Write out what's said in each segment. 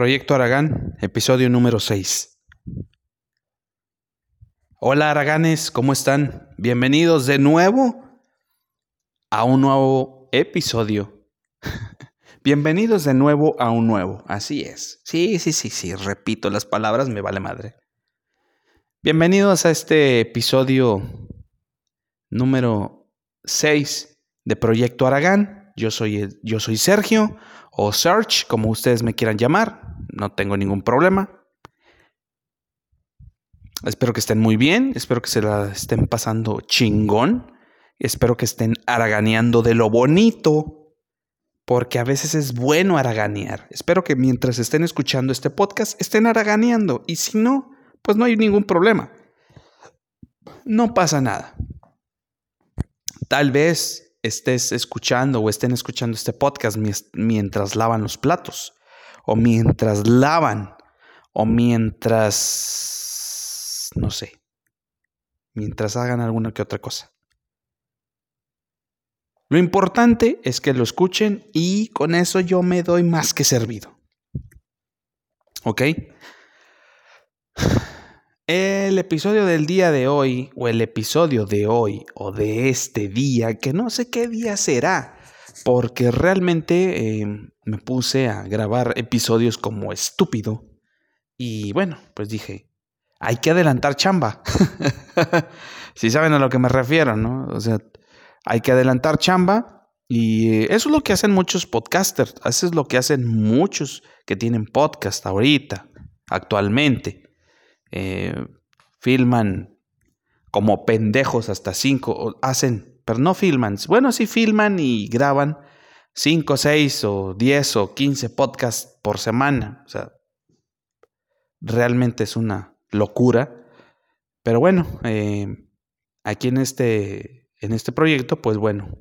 Proyecto Aragán, episodio número 6. Hola Araganes, ¿cómo están? Bienvenidos de nuevo a un nuevo episodio. Bienvenidos de nuevo a un nuevo, así es. Sí, sí, sí, sí, repito las palabras, me vale madre. Bienvenidos a este episodio número 6 de Proyecto Aragán. Yo soy, yo soy Sergio o Search, como ustedes me quieran llamar. No tengo ningún problema. Espero que estén muy bien, espero que se la estén pasando chingón, espero que estén haraganeando de lo bonito, porque a veces es bueno haraganear. Espero que mientras estén escuchando este podcast estén haraganeando y si no, pues no hay ningún problema. No pasa nada. Tal vez estés escuchando o estén escuchando este podcast mientras lavan los platos, o mientras lavan, o mientras, no sé, mientras hagan alguna que otra cosa. Lo importante es que lo escuchen y con eso yo me doy más que servido. ¿Ok? El episodio del día de hoy, o el episodio de hoy, o de este día, que no sé qué día será, porque realmente eh, me puse a grabar episodios como estúpido. Y bueno, pues dije, hay que adelantar chamba. si saben a lo que me refiero, ¿no? O sea, hay que adelantar chamba. Y eso es lo que hacen muchos podcasters. Eso es lo que hacen muchos que tienen podcast ahorita, actualmente eh, filman como pendejos hasta cinco, hacen, pero no filman, bueno, sí filman y graban cinco, seis o diez o quince podcasts por semana. O sea, realmente es una locura. Pero bueno, eh, aquí en este, en este proyecto, pues bueno,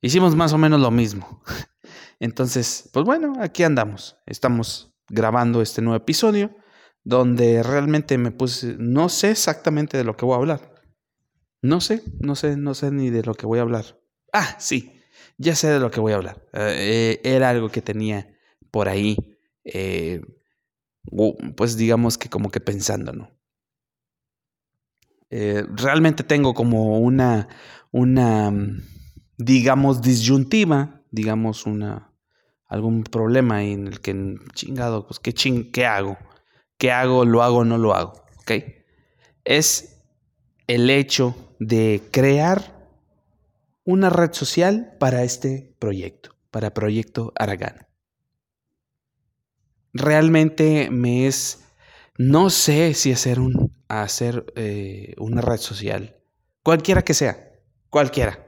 hicimos más o menos lo mismo. Entonces, pues bueno, aquí andamos. Estamos grabando este nuevo episodio donde realmente me puse, no sé exactamente de lo que voy a hablar. No sé, no sé, no sé ni de lo que voy a hablar. Ah, sí, ya sé de lo que voy a hablar. Eh, era algo que tenía por ahí, eh, pues digamos que como que pensando, ¿no? Eh, realmente tengo como una, una, digamos, disyuntiva, digamos, una, algún problema en el que, chingado, pues, ¿qué, ching, ¿qué hago? ¿Qué hago? ¿Lo hago no lo hago? ¿Ok? Es el hecho de crear una red social para este proyecto, para Proyecto Aragán. Realmente me es, no sé si hacer, un, hacer eh, una red social, cualquiera que sea, cualquiera,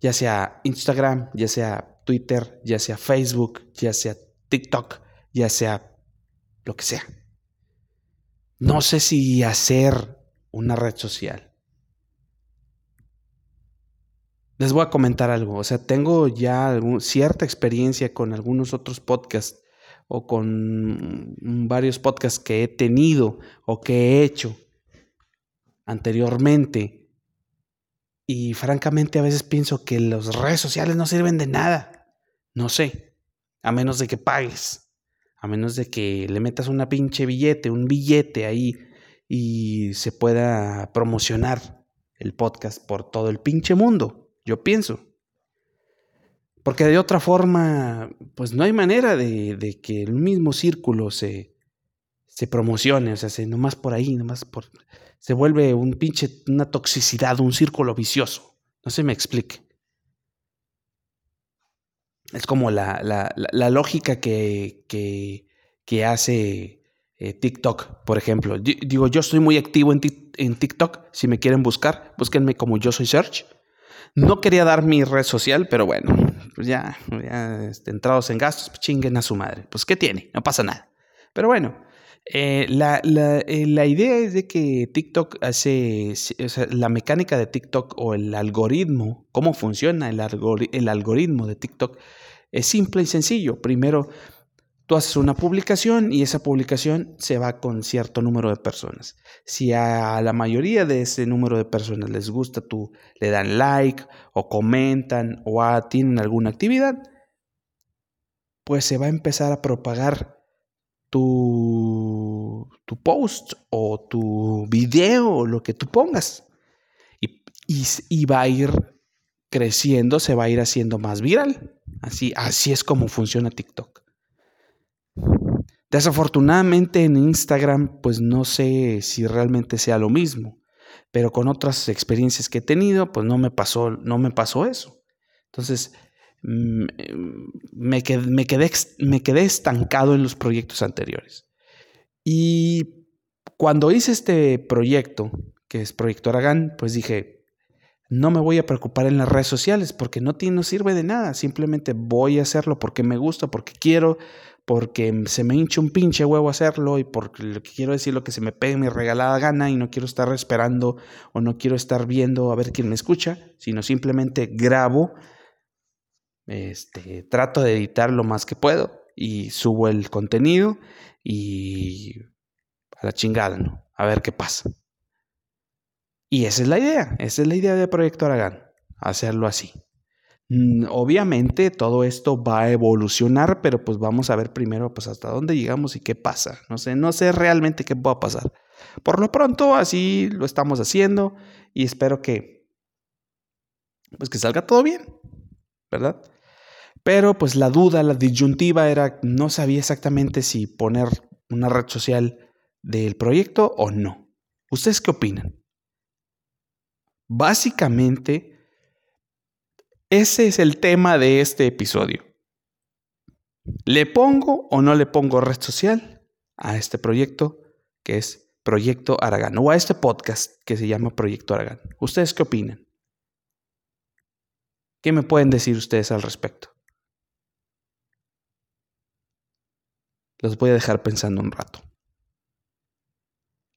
ya sea Instagram, ya sea Twitter, ya sea Facebook, ya sea TikTok, ya sea lo que sea. No sé si hacer una red social. Les voy a comentar algo. O sea, tengo ya cierta experiencia con algunos otros podcasts o con varios podcasts que he tenido o que he hecho anteriormente. Y francamente a veces pienso que las redes sociales no sirven de nada. No sé, a menos de que pagues a menos de que le metas una pinche billete, un billete ahí y se pueda promocionar el podcast por todo el pinche mundo, yo pienso. Porque de otra forma, pues no hay manera de, que el mismo círculo se, se promocione, o sea, se, nomás por ahí, nomás por... Se vuelve un pinche, una toxicidad, un círculo vicioso. No se me explique. Es como la, lógica que, que, hace eh, TikTok, por ejemplo. digo, yo estoy muy activo en, en, TikTok. Si me quieren buscar, búsquenme como yo soy Search. No quería dar mi red social, pero bueno, pues ya, ya este, entrados en gastos, pues chinguen a su madre. Pues, ¿qué tiene? No pasa nada. Pero bueno, eh, la, eh, la, idea es de que TikTok hace, la mecánica de TikTok o el algoritmo, cómo funciona el, el algoritmo de TikTok, es simple y sencillo. Primero, tú haces una publicación y esa publicación se va con cierto número de personas. Si a la mayoría de ese número de personas les gusta, tú le dan like o comentan o tienen alguna actividad, pues se va a empezar a propagar tu, tu post o tu video o lo que tú pongas. Y, y, va a ir creciendo, se va a ir haciendo más viral. Así, así es como funciona TikTok. Desafortunadamente en Instagram, pues no sé si realmente sea lo mismo, pero con otras experiencias que he tenido, pues no me pasó, no me pasó eso. Entonces, mm, me quedé, me quedé, me quedé estancado en los proyectos anteriores. Y cuando hice este proyecto, que es Proyecto Aragán, pues dije, no me voy a preocupar en las redes sociales porque no, sirve de nada. Simplemente voy a hacerlo porque me gusta, porque quiero, porque se me hincha un pinche huevo hacerlo y porque quiero decir lo que se me pegue mi regalada gana y no quiero estar esperando o no quiero estar viendo a ver quién me escucha, sino simplemente grabo este, trato de editar lo más que puedo y subo el contenido y a la chingada, ¿no? A ver qué pasa. Y esa es la idea, esa es la idea de Proyecto Aragán, hacerlo así. Mm, obviamente todo esto va a evolucionar, pero pues vamos a ver primero pues hasta dónde llegamos y qué pasa. No sé, no sé realmente qué va a pasar. Por lo pronto así lo estamos haciendo y espero que pues que salga todo bien, ¿verdad? Pero pues la duda, la disyuntiva era, no sabía exactamente si poner una red social del proyecto o no. ¿Ustedes qué opinan? Básicamente, ese es el tema de este episodio. ¿Le pongo o no le pongo red social a este proyecto que es Proyecto Aragán o a este podcast que se llama Proyecto Aragán? ¿Ustedes qué opinan? ¿Qué me pueden decir ustedes al respecto? Los voy a dejar pensando un rato.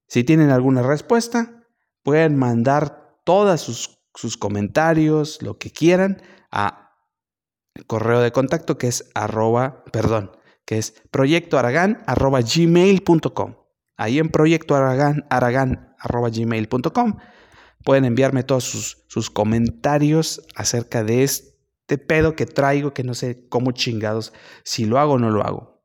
Si tienen alguna respuesta, pueden mandar todos sus, comentarios, lo que quieran, a correo de contacto que es arroba, perdón, que es proyectoaragán arroba gmail.com. Ahí en proyectoaragán arroba gmail.com pueden enviarme todos sus, sus comentarios acerca de este pedo que traigo, que no sé cómo chingados, si lo hago o no lo hago.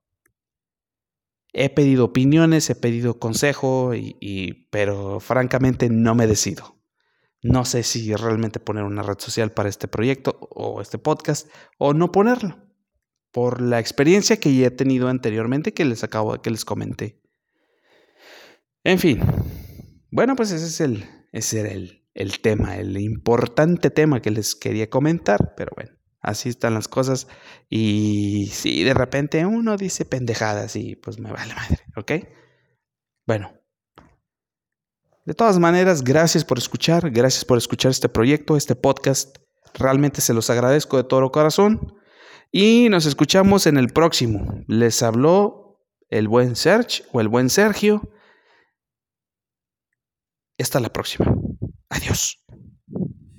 He pedido opiniones, he pedido consejo, y, pero francamente no me decido. No sé si realmente poner una red social para este proyecto o este podcast o no ponerlo. Por la experiencia que ya he tenido anteriormente que les acabo que les comenté. En fin. Bueno, pues ese es el, ese era el, el tema, el importante tema que les quería comentar, pero bueno. Así están las cosas. Y si de repente uno dice pendejadas y pues me vale madre, ¿ok? Bueno. De todas maneras, gracias por escuchar, gracias por escuchar este proyecto, este podcast. Realmente se los agradezco de todo corazón. Y nos escuchamos en el próximo. Les habló el buen Serge o el buen Sergio. Hasta la próxima. Adiós.